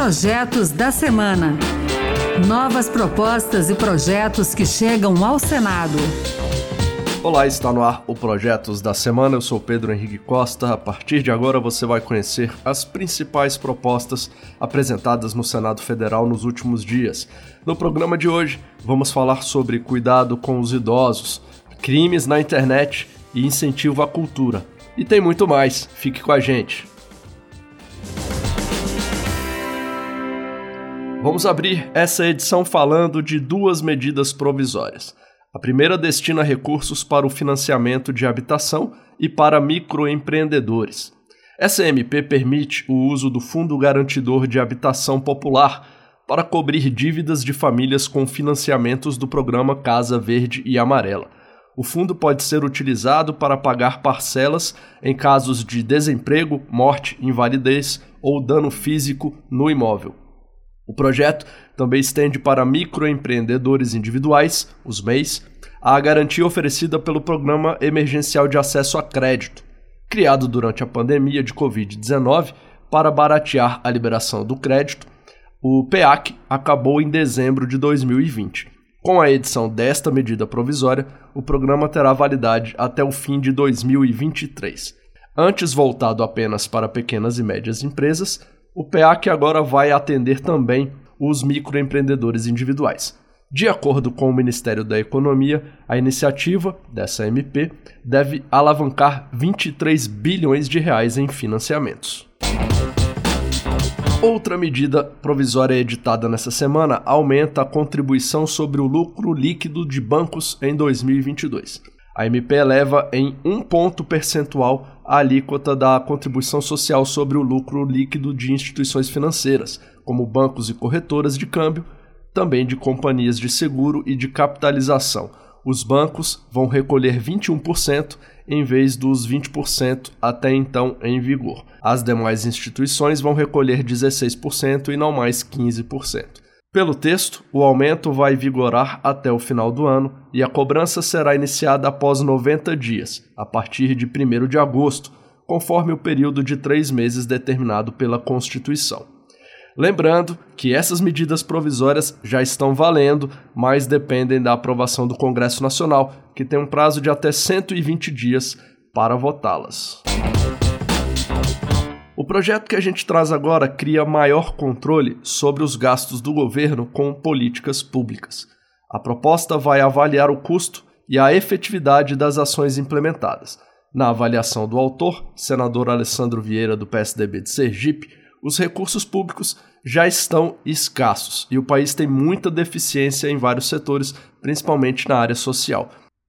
Projetos da Semana. Novas propostas e projetos que chegam ao Senado. Olá, está no ar o Projetos da Semana. Eu sou Pedro Henrique Costa. A partir de agora você vai conhecer as principais propostas apresentadas no Senado Federal nos últimos dias. No programa de hoje, vamos falar sobre cuidado com os idosos, crimes na internet e incentivo à cultura. E tem muito mais. Fique com a gente. Vamos abrir essa edição falando de duas medidas provisórias. A primeira destina recursos para o financiamento de habitação e para microempreendedores. Essa MP permite o uso do Fundo Garantidor de Habitação Popular para cobrir dívidas de famílias com financiamentos do programa Casa Verde e Amarela. O fundo pode ser utilizado para pagar parcelas em casos de desemprego, morte, invalidez ou dano físico no imóvel. O projeto também estende para microempreendedores individuais, os MEIs, a garantia oferecida pelo Programa Emergencial de Acesso a Crédito, criado durante a pandemia de Covid-19 para baratear a liberação do crédito. O PEAC acabou em dezembro de 2020. Com a edição desta medida provisória, o programa terá validade até o fim de 2023. Antes voltado apenas para pequenas e médias empresas, o PEAC agora vai atender também os microempreendedores individuais. De acordo com o Ministério da Economia, a iniciativa dessa MP deve alavancar 23 bilhões de reais em financiamentos. Outra medida provisória editada nessa semana aumenta a contribuição sobre o lucro líquido de bancos em 2022. A MP eleva em um ponto percentual a alíquota da contribuição social sobre o lucro líquido de instituições financeiras, como bancos e corretoras de câmbio, também de companhias de seguro e de capitalização. Os bancos vão recolher 21% em vez dos 20% até então em vigor. As demais instituições vão recolher 16% e não mais 15%. Pelo texto, o aumento vai vigorar até o final do ano e a cobrança será iniciada após 90 dias, a partir de 1 de agosto, conforme o período de três meses determinado pela Constituição. Lembrando que essas medidas provisórias já estão valendo, mas dependem da aprovação do Congresso Nacional, que tem um prazo de até 120 dias para votá-las. Projeto que a gente traz agora cria maior controle sobre os gastos do governo com políticas públicas. A proposta vai avaliar o custo e a efetividade das ações implementadas. Na avaliação do autor, senador Alessandro Vieira, do PSDB de Sergipe, os recursos públicos já estão escassos e o país tem muita deficiência em vários setores, principalmente na área social.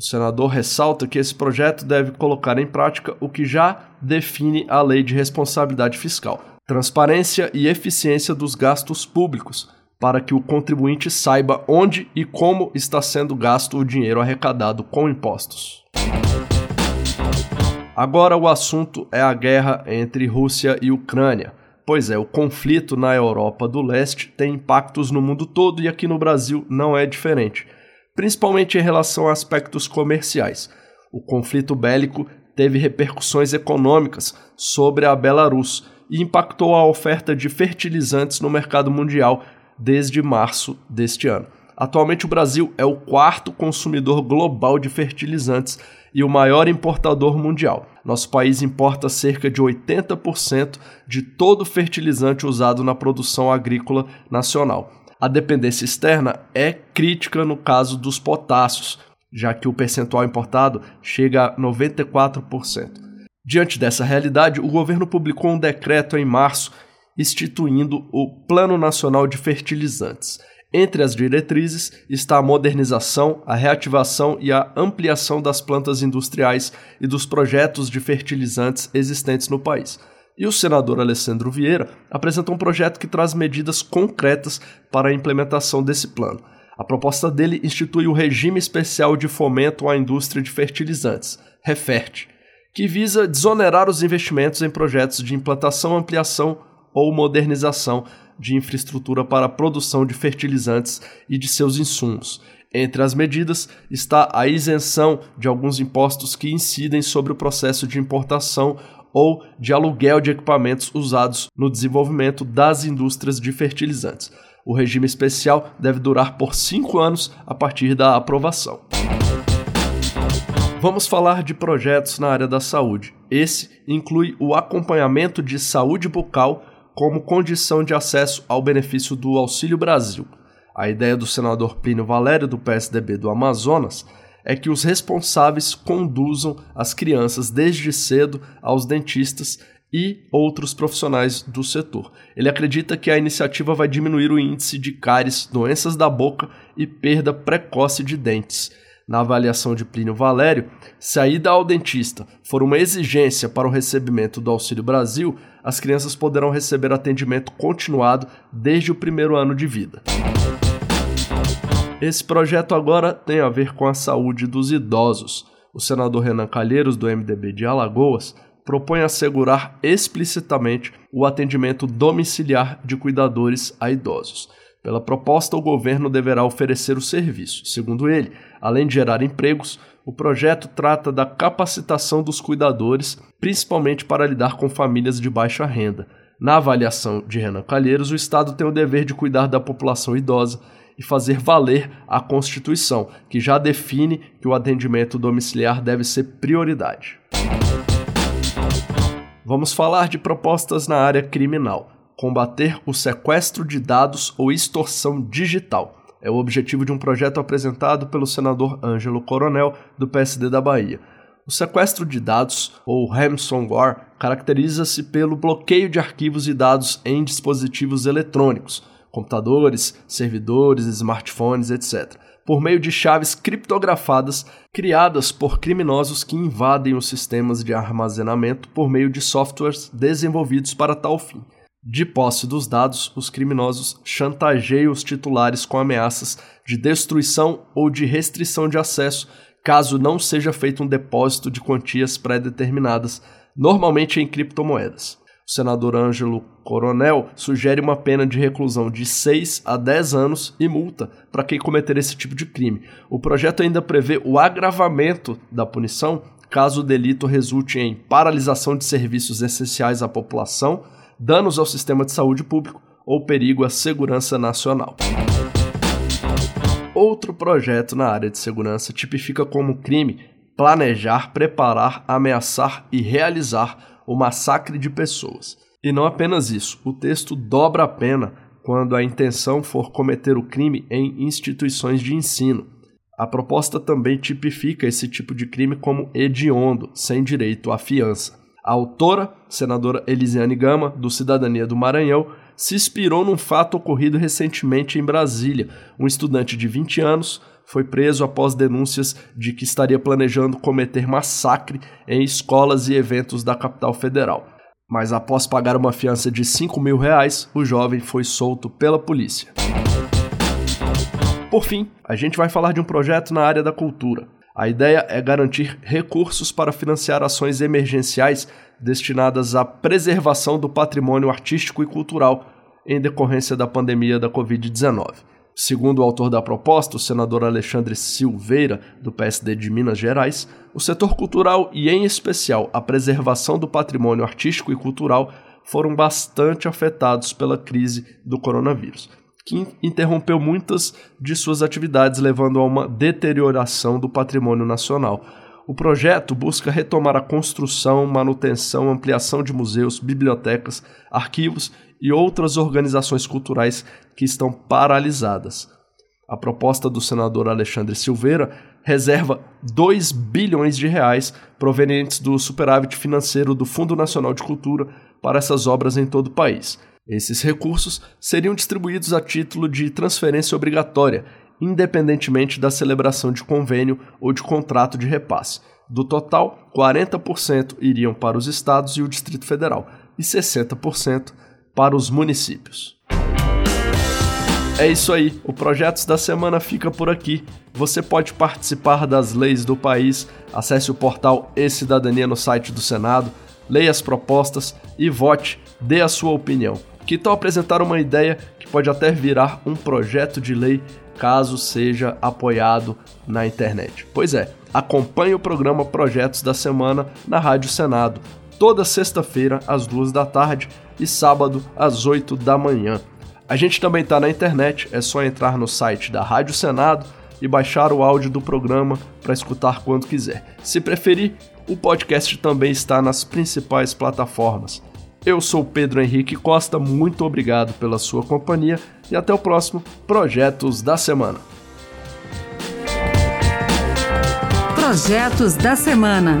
O senador ressalta que esse projeto deve colocar em prática o que já define a Lei de Responsabilidade Fiscal: transparência e eficiência dos gastos públicos, para que o contribuinte saiba onde e como está sendo gasto o dinheiro arrecadado com impostos. Agora o assunto é a guerra entre Rússia e Ucrânia. Pois é, o conflito na Europa do Leste tem impactos no mundo todo e aqui no Brasil não é diferente principalmente em relação a aspectos comerciais. O conflito bélico teve repercussões econômicas sobre a Belarus e impactou a oferta de fertilizantes no mercado mundial desde março deste ano. Atualmente, o Brasil é o quarto consumidor global de fertilizantes e o maior importador mundial. Nosso país importa cerca de 80% de todo o fertilizante usado na produção agrícola nacional a dependência externa é crítica no caso dos potássios, já que o percentual importado chega a 94%. Diante dessa realidade, o governo publicou um decreto em março instituindo o Plano Nacional de Fertilizantes. Entre as diretrizes está a modernização, a reativação e a ampliação das plantas industriais e dos projetos de fertilizantes existentes no país. E o senador Alessandro Vieira apresentou um projeto que traz medidas concretas para a implementação desse plano. A proposta dele institui o Regime Especial de Fomento à Indústria de Fertilizantes, REFERT, que visa desonerar os investimentos em projetos de implantação, ampliação ou modernização de infraestrutura para a produção de fertilizantes e de seus insumos. Entre as medidas está a isenção de alguns impostos que incidem sobre o processo de importação ou de aluguel de equipamentos usados no desenvolvimento das indústrias de fertilizantes. O regime especial deve durar por cinco anos a partir da aprovação. Vamos falar de projetos na área da saúde. Esse inclui o acompanhamento de saúde bucal como condição de acesso ao benefício do Auxílio Brasil. A ideia do senador Plínio Valério, do PSDB do Amazonas, é que os responsáveis conduzam as crianças desde cedo aos dentistas e outros profissionais do setor. Ele acredita que a iniciativa vai diminuir o índice de cáries, doenças da boca e perda precoce de dentes. Na avaliação de Plínio Valério, se a ida ao dentista for uma exigência para o recebimento do Auxílio Brasil, as crianças poderão receber atendimento continuado desde o primeiro ano de vida. Esse projeto agora tem a ver com a saúde dos idosos. O senador Renan Calheiros, do MDB de Alagoas, propõe assegurar explicitamente o atendimento domiciliar de cuidadores a idosos. Pela proposta, o governo deverá oferecer o serviço. Segundo ele, além de gerar empregos, o projeto trata da capacitação dos cuidadores, principalmente para lidar com famílias de baixa renda. Na avaliação de Renan Calheiros, o Estado tem o dever de cuidar da população idosa e fazer valer a Constituição, que já define que o atendimento domiciliar deve ser prioridade. Vamos falar de propostas na área criminal combater o sequestro de dados ou extorsão digital. É o objetivo de um projeto apresentado pelo senador Ângelo Coronel, do PSD da Bahia. O sequestro de dados, ou ransomware, caracteriza-se pelo bloqueio de arquivos e dados em dispositivos eletrônicos, computadores, servidores, smartphones, etc., por meio de chaves criptografadas criadas por criminosos que invadem os sistemas de armazenamento por meio de softwares desenvolvidos para tal fim. De posse dos dados, os criminosos chantageiam os titulares com ameaças de destruição ou de restrição de acesso caso não seja feito um depósito de quantias pré-determinadas, normalmente em criptomoedas. O senador Ângelo Coronel sugere uma pena de reclusão de 6 a 10 anos e multa para quem cometer esse tipo de crime. O projeto ainda prevê o agravamento da punição caso o delito resulte em paralisação de serviços essenciais à população danos ao sistema de saúde público ou perigo à segurança nacional. Outro projeto na área de segurança tipifica como crime planejar, preparar, ameaçar e realizar o massacre de pessoas. E não apenas isso, o texto dobra a pena quando a intenção for cometer o crime em instituições de ensino. A proposta também tipifica esse tipo de crime como hediondo, sem direito à fiança. A autora, senadora Elisiane Gama, do Cidadania do Maranhão, se inspirou num fato ocorrido recentemente em Brasília. Um estudante de 20 anos foi preso após denúncias de que estaria planejando cometer massacre em escolas e eventos da capital federal. Mas após pagar uma fiança de 5 mil reais, o jovem foi solto pela polícia. Por fim, a gente vai falar de um projeto na área da cultura. A ideia é garantir recursos para financiar ações emergenciais destinadas à preservação do patrimônio artístico e cultural em decorrência da pandemia da Covid-19. Segundo o autor da proposta, o senador Alexandre Silveira, do PSD de Minas Gerais, o setor cultural e, em especial, a preservação do patrimônio artístico e cultural foram bastante afetados pela crise do coronavírus que interrompeu muitas de suas atividades, levando a uma deterioração do patrimônio nacional. O projeto busca retomar a construção, manutenção, ampliação de museus, bibliotecas, arquivos e outras organizações culturais que estão paralisadas. A proposta do senador Alexandre Silveira reserva 2 bilhões de reais provenientes do superávit financeiro do Fundo Nacional de Cultura para essas obras em todo o país. Esses recursos seriam distribuídos a título de transferência obrigatória, independentemente da celebração de convênio ou de contrato de repasse. Do total, 40% iriam para os estados e o Distrito Federal e 60% para os municípios. É isso aí, o Projetos da Semana fica por aqui. Você pode participar das leis do país, acesse o portal E-Cidadania no site do Senado, leia as propostas e vote, dê a sua opinião. Que tal apresentar uma ideia que pode até virar um projeto de lei caso seja apoiado na internet? Pois é, acompanhe o programa Projetos da Semana na Rádio Senado. Toda sexta-feira às duas da tarde e sábado às 8 da manhã. A gente também está na internet, é só entrar no site da Rádio Senado e baixar o áudio do programa para escutar quando quiser. Se preferir, o podcast também está nas principais plataformas. Eu sou Pedro Henrique Costa, muito obrigado pela sua companhia e até o próximo Projetos da Semana. Projetos da Semana.